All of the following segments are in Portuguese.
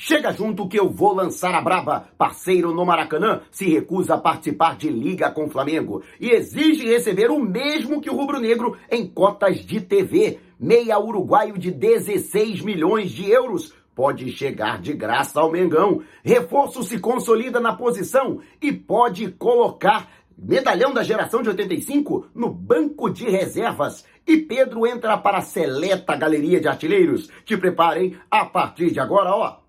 Chega junto que eu vou lançar a braba. Parceiro no Maracanã se recusa a participar de liga com Flamengo e exige receber o mesmo que o rubro-negro em cotas de TV. Meia uruguaio de 16 milhões de euros pode chegar de graça ao Mengão. Reforço se consolida na posição e pode colocar medalhão da geração de 85 no banco de reservas. E Pedro entra para a seleta galeria de artilheiros. Te preparem a partir de agora, ó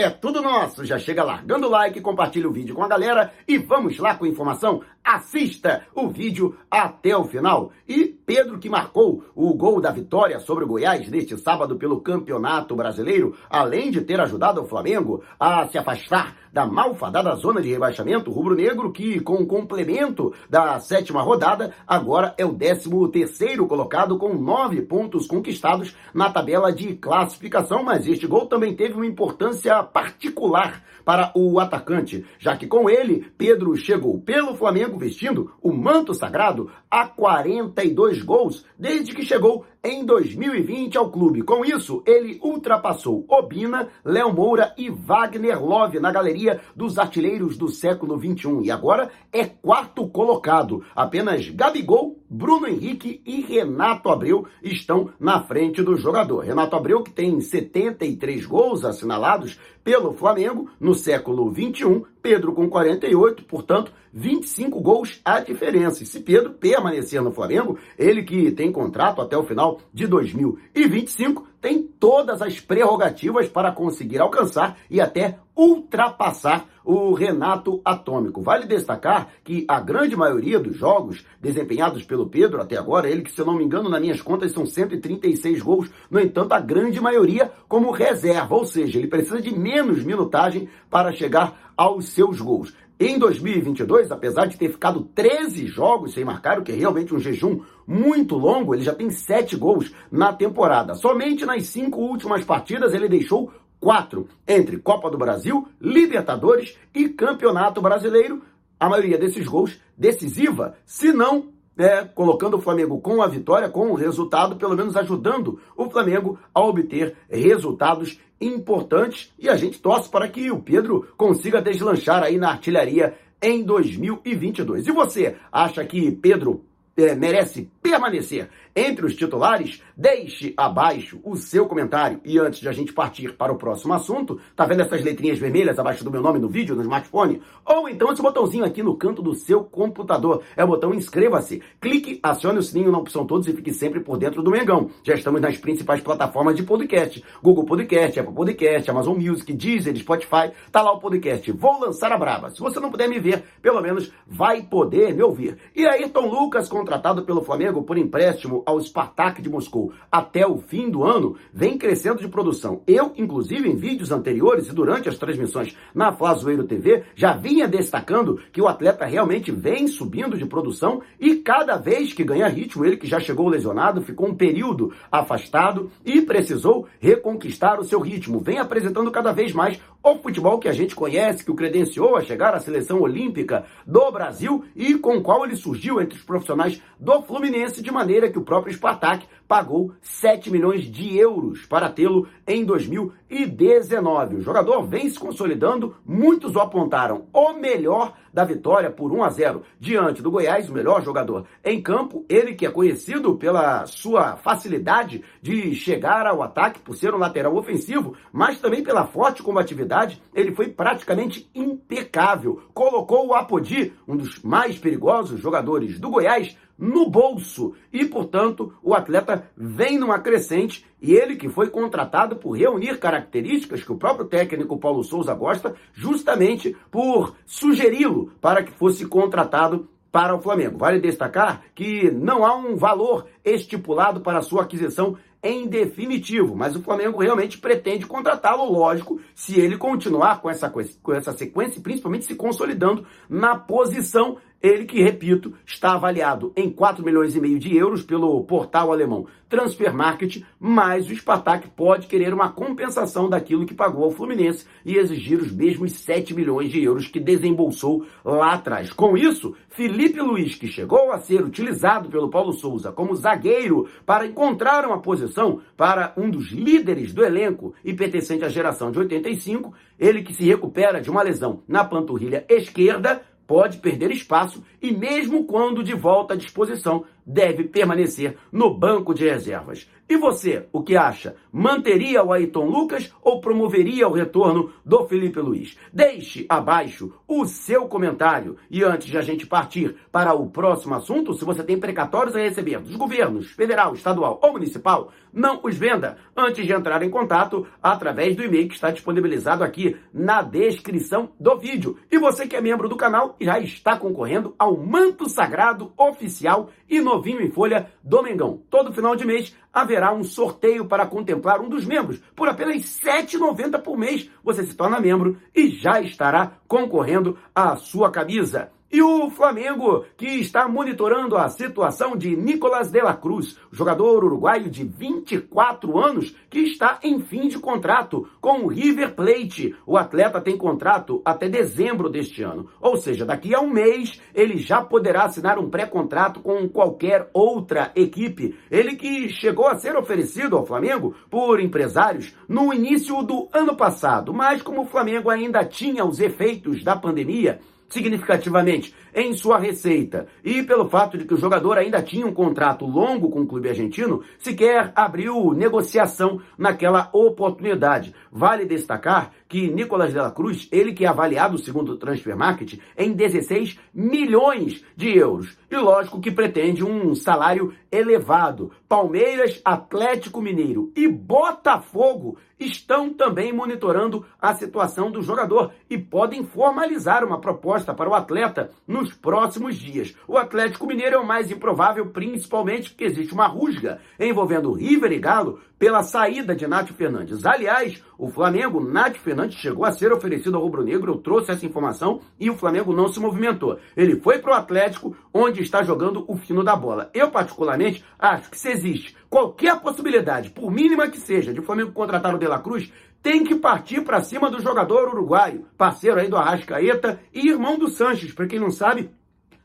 é tudo nosso. Já chega largando o like, compartilha o vídeo com a galera e vamos lá com informação. Assista o vídeo até o final. E Pedro, que marcou o gol da vitória sobre o Goiás neste sábado pelo Campeonato Brasileiro, além de ter ajudado o Flamengo a se afastar da malfadada zona de rebaixamento, rubro-negro que, com o complemento da sétima rodada, agora é o décimo terceiro colocado com nove pontos conquistados na tabela de classificação, mas este gol também teve uma importância particular para o atacante, já que com ele, Pedro chegou pelo Flamengo vestindo o manto sagrado a 42 gols desde que chegou em 2020 ao clube. Com isso, ele ultrapassou Obina, Léo Moura e Wagner Love na galeria dos artilheiros do século 21 e agora é quarto colocado. Apenas Gabigol, Bruno Henrique e Renato Abreu estão na frente do jogador. Renato Abreu que tem 73 gols assinalados pelo Flamengo no século 21, Pedro com 48, portanto, 25 gols a diferença. E se Pedro permanecer no Flamengo, ele que tem contrato até o final de 2025, tem todas as prerrogativas para conseguir alcançar e até ultrapassar o Renato Atômico. Vale destacar que a grande maioria dos jogos desempenhados pelo Pedro até agora, ele que, se eu não me engano, nas minhas contas são 136 gols, no entanto, a grande maioria como reserva, ou seja, ele precisa de menos minutagem para chegar aos seus gols. Em 2022, apesar de ter ficado 13 jogos sem marcar, o que é realmente um jejum muito longo, ele já tem 7 gols na temporada. Somente nas cinco últimas partidas ele deixou quatro, entre Copa do Brasil, Libertadores e Campeonato Brasileiro. A maioria desses gols decisiva, se não é, colocando o Flamengo com a vitória, com o resultado, pelo menos ajudando o Flamengo a obter resultados importantes. E a gente torce para que o Pedro consiga deslanchar aí na artilharia em 2022. E você acha que Pedro é, merece permanecer entre os titulares, deixe abaixo o seu comentário. E antes de a gente partir para o próximo assunto, tá vendo essas letrinhas vermelhas abaixo do meu nome no vídeo, no smartphone? Ou então esse botãozinho aqui no canto do seu computador. É o botão inscreva-se. Clique, acione o sininho na opção todos e fique sempre por dentro do Mengão. Já estamos nas principais plataformas de podcast. Google Podcast, Apple Podcast, Amazon Music, Deezer, Spotify. Tá lá o podcast. Vou lançar a braba. Se você não puder me ver, pelo menos vai poder me ouvir. E Ayrton Lucas, contratado pelo Flamengo por empréstimo ao Spartak de Moscou até o fim do ano vem crescendo de produção. Eu, inclusive, em vídeos anteriores e durante as transmissões na Flazoeiro TV, já vinha destacando que o atleta realmente vem subindo de produção e cada vez que ganha ritmo, ele que já chegou lesionado, ficou um período afastado e precisou reconquistar o seu ritmo. Vem apresentando cada vez mais o futebol que a gente conhece, que o credenciou a chegar à seleção olímpica do Brasil e com o qual ele surgiu entre os profissionais do Fluminense, de maneira que o próprio Spartak pagou 7 milhões de euros para tê-lo em 2019. O jogador vem se consolidando, muitos o apontaram o melhor da vitória por 1 a 0 diante do Goiás, o melhor jogador em campo, ele que é conhecido pela sua facilidade de chegar ao ataque por ser um lateral ofensivo, mas também pela forte combatividade, ele foi praticamente impecável. Colocou o Apodi, um dos mais perigosos jogadores do Goiás, no bolso e, portanto, o atleta vem numa crescente e ele que foi contratado por reunir características que o próprio técnico Paulo Souza gosta, justamente por sugeri-lo para que fosse contratado para o Flamengo. Vale destacar que não há um valor estipulado para sua aquisição em definitivo, mas o Flamengo realmente pretende contratá-lo, lógico, se ele continuar com essa, com essa sequência, principalmente se consolidando na posição Ele que, repito, está avaliado em 4 milhões e meio de euros pelo portal alemão Transfer Market, mas o Spartak pode querer uma compensação daquilo que pagou ao Fluminense e exigir os mesmos 7 milhões de euros que desembolsou lá atrás. Com isso, Felipe Luiz, que chegou a ser utilizado pelo Paulo Souza como zagueiro para encontrar uma posição para um dos líderes do elenco e pertencente à geração de 85, ele que se recupera de uma lesão na panturrilha esquerda, pode perder espaço e, mesmo quando de volta à disposição, deve permanecer no banco de reservas. E você, o que acha? Manteria o Ayrton Lucas ou promoveria o retorno do Felipe Luiz? Deixe abaixo o seu comentário. E antes de a gente partir para o próximo assunto, se você tem precatórios a receber dos governos federal, estadual ou municipal, não os venda antes de entrar em contato através do e-mail que está disponibilizado aqui na descrição do vídeo. E você que é membro do canal já está concorrendo ao manto sagrado oficial e novinho em folha do Mengão. Todo final de mês haverá um sorteio para contemplar um dos membros. Por apenas R$ 7,90 por mês, você se torna membro e já estará concorrendo à sua camisa. E o Flamengo, que está monitorando a situação de Nicolas de la Cruz, jogador uruguaio de 24 anos, que está em fim de contrato com o River Plate. O atleta tem contrato até dezembro deste ano. Ou seja, daqui a um mês ele já poderá assinar um pré-contrato com qualquer outra equipe. Ele que chegou a ser oferecido ao Flamengo por empresários no início do ano passado, mas como o Flamengo ainda tinha os efeitos da pandemia, significativamente em sua receita e pelo fato de que o jogador ainda tinha um contrato longo com o clube argentino, sequer abriu negociação naquela oportunidade. Vale destacar que Nicolas de la Cruz, ele que é avaliado segundo o Transfer Market em 16 milhões de euros. E lógico que pretende um salário elevado. Palmeiras, Atlético Mineiro e Botafogo estão também monitorando a situação do jogador e podem formalizar uma proposta para o atleta nos próximos dias. O Atlético Mineiro é o mais improvável, principalmente porque existe uma rusga envolvendo River e Galo pela saída de Nath Fernandes. Aliás, o Flamengo, Nath Fernandes, chegou a ser oferecido ao Rubro Negro, eu trouxe essa informação e o Flamengo não se movimentou. Ele foi para o Atlético, onde está jogando o fino da bola. Eu, particularmente, acho que se existe qualquer possibilidade, por mínima que seja, de Flamengo contratar o De La Cruz, tem que partir para cima do jogador uruguaio, parceiro aí do Arrascaeta e irmão do Sanches, para quem não sabe,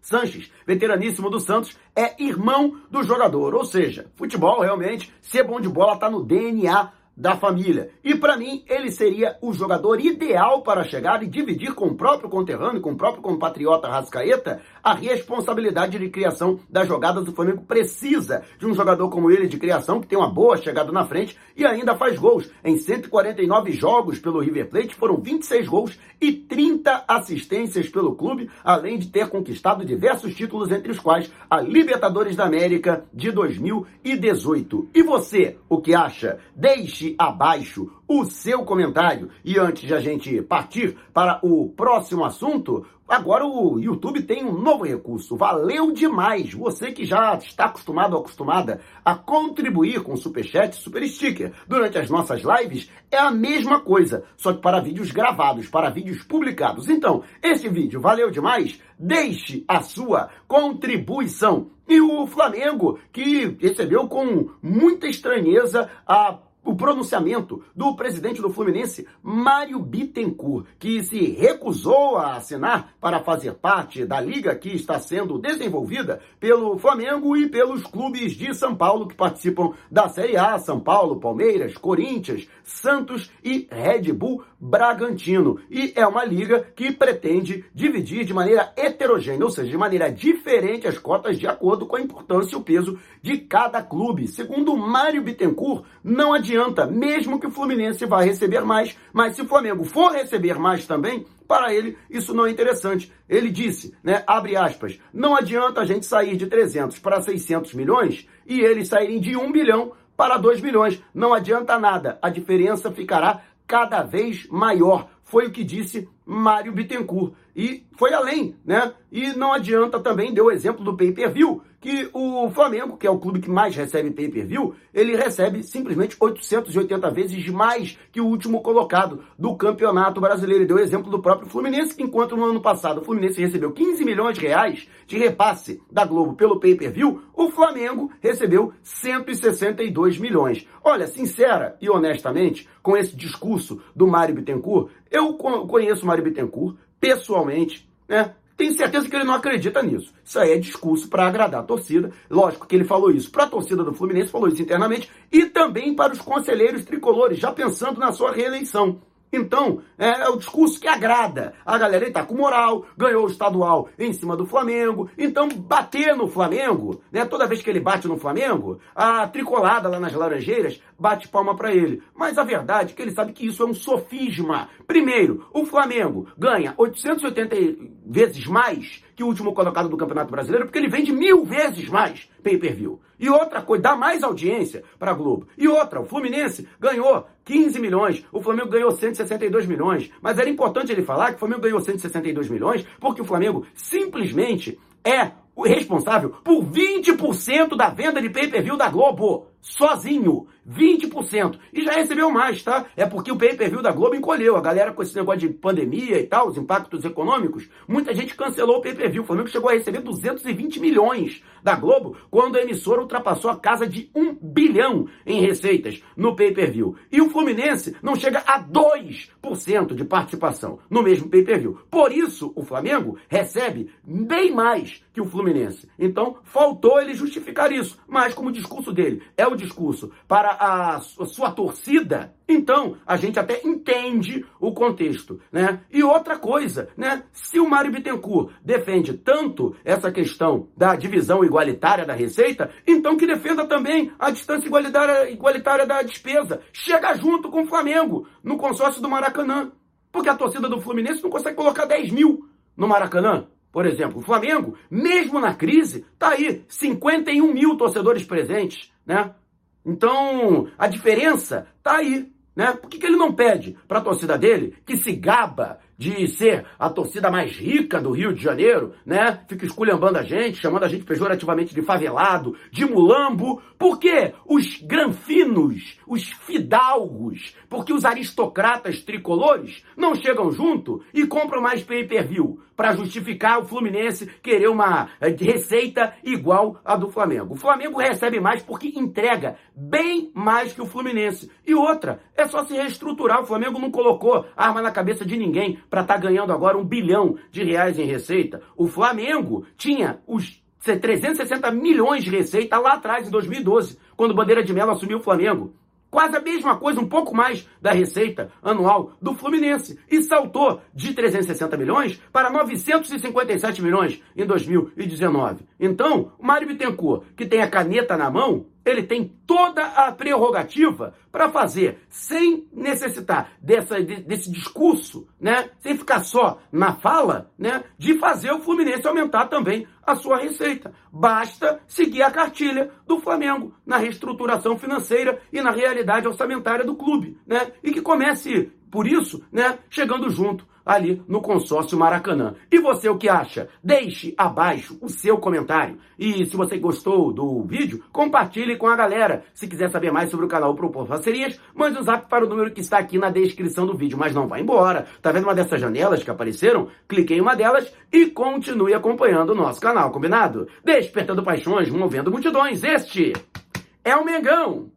Sanches, veteraníssimo do Santos, é irmão do jogador. Ou seja, futebol realmente, ser bom de bola está no DNA da família. E para mim, ele seria o jogador ideal para chegar e dividir com o próprio conterrâneo, com o próprio compatriota Rascaeta, a responsabilidade de criação das jogadas do Flamengo. Precisa de um jogador como ele de criação, que tem uma boa chegada na frente e ainda faz gols. Em 149 jogos pelo River Plate, foram 26 gols e 30 assistências pelo clube, além de ter conquistado diversos títulos, entre os quais a Libertadores da América de 2018. E você, o que acha? Deixe deixe abaixo o seu comentário. E antes de a gente partir para o próximo assunto, agora o YouTube tem um novo recurso. Valeu demais! Você que já está acostumado ou acostumada a contribuir com Superchat, Super Sticker durante as nossas lives, é a mesma coisa, só que para vídeos gravados, para vídeos publicados. Então, esse vídeo valeu demais? Deixe a sua contribuição. E o Flamengo, que recebeu com muita estranheza a o pronunciamento do presidente do Fluminense, Mário Bittencourt, que se recusou a assinar para fazer parte da liga que está sendo desenvolvida pelo Flamengo e pelos clubes de São Paulo que participam da Série A, São Paulo, Palmeiras, Corinthians, Santos e Red Bull Bragantino. E é uma liga que pretende dividir de maneira heterogênea, ou seja, de maneira diferente as cotas de acordo com a importância e o peso de cada clube. Segundo Mário Bittencourt, não adianta adianta, mesmo que o Fluminense vá receber mais, mas se o Flamengo for receber mais também, para ele isso não é interessante. Ele disse, né, abre aspas, não adianta a gente sair de 300 para 600 milhões e eles saírem de 1 bilhão para 2 bilhões. Não adianta nada, a diferença ficará cada vez maior. foi o que disse Mário Bittencourt. E foi além, né? E não adianta também, deu o exemplo do pay-per-view, que o Flamengo, que é o clube que mais recebe pay-per-view, ele recebe simplesmente 880 vezes mais que o último colocado do Campeonato Brasileiro. E deu o exemplo do próprio Fluminense, que enquanto no ano passado o Fluminense recebeu 15 milhões de reais de repasse da Globo pelo pay-per-view, o Flamengo recebeu 162 milhões. Olha, sincera e honestamente, com esse discurso do Mário Bittencourt, eu conheço o Mário Bittencourt, pessoalmente, né? Tenho certeza que ele não acredita nisso. Isso aí é discurso para agradar a torcida. Lógico que ele falou isso para a torcida do Fluminense, falou isso internamente, e também para os conselheiros tricolores, já pensando na sua reeleição. Então, é, é, o discurso que agrada a galera. Ele tá com moral, ganhou o estadual em cima do Flamengo. Então, bater no Flamengo, né? Toda vez que ele bate no Flamengo, a tricolada lá nas Laranjeiras bate palma para ele. Mas a verdade é que ele sabe que isso é um sofisma. Primeiro, o Flamengo ganha 880 vezes mais que o último colocado do Campeonato Brasileiro, porque ele vende mil vezes mais pay-per-view. E outra coisa, dá mais audiência para a Globo. E outra, o Fluminense ganhou 15 milhões, o Flamengo ganhou 162 milhões. Mas era importante ele falar que o Flamengo ganhou 162 milhões porque o Flamengo simplesmente é o responsável por 20% da venda de pay-per-view da Globo sozinho. 20%. E já recebeu mais, tá? É porque o pay-per-view da Globo encolheu. A galera com esse negócio de pandemia e tal, os impactos econômicos, muita gente cancelou o pay-per-view. O Flamengo chegou a receber 220 milhões da Globo quando a emissora ultrapassou a casa de 1 bilhão em receitas no pay-per-view. E o Fluminense não chega a 2% de participação no mesmo pay-per-view. Por isso, o Flamengo recebe bem mais que o Fluminense. Então, faltou ele justificar isso. Mas, como o discurso dele é o discurso para a sua torcida, então a gente até entende o contexto, né? E outra coisa, né? Se o Mário Bittencourt defende tanto essa questão da divisão igualitária da receita, então que defenda também a distância igualitária, igualitária da despesa. Chega junto com o Flamengo no consórcio do Maracanã. Porque a torcida do Fluminense não consegue colocar 10 mil no Maracanã. Por exemplo, o Flamengo, mesmo na crise, tá aí, 51 mil torcedores presentes, né? Então, a diferença tá aí, né? Por que, que ele não pede para a torcida dele, que se gaba de ser a torcida mais rica do Rio de Janeiro, né? Fica esculhambando a gente, chamando a gente pejorativamente de favelado, de mulambo. Por quê? Os granfinos, os fidalgos, porque os aristocratas tricolores não chegam junto e compram mais pay-per-view para justificar o Fluminense querer uma eh, receita igual a do Flamengo. O Flamengo recebe mais porque entrega bem mais que o Fluminense. E outra, é só se reestruturar. O Flamengo não colocou arma na cabeça de ninguém para estar tá ganhando agora um bilhão de reais em receita. O Flamengo tinha os 360 milhões de receita lá atrás, em 2012, quando o Bandeira de Melo assumiu o Flamengo. Quase a mesma coisa, um pouco mais da receita anual do Fluminense. E saltou de 360 milhões para 957 milhões em 2019. Então, o Mário Bittencourt, que tem a caneta na mão, ele tem toda a prerrogativa para fazer, sem necessitar dessa, desse discurso, né, sem ficar só na fala, né, de fazer o Fluminense aumentar também a sua receita. Basta seguir a cartilha do Flamengo na reestruturação financeira e na realidade orçamentária do clube, né, e que comece por isso, né, chegando junto ali no consórcio Maracanã. E você o que acha? Deixe abaixo o seu comentário. E se você gostou do vídeo, compartilhe com a galera. Se quiser saber mais sobre o canal Propor Parcerias, mande um zap para o número que está aqui na descrição do vídeo. Mas não vá embora. Tá vendo uma dessas janelas que apareceram? Clique em uma delas e continue acompanhando o nosso canal, combinado? Despertando paixões, movendo multidões. Este é o Mengão.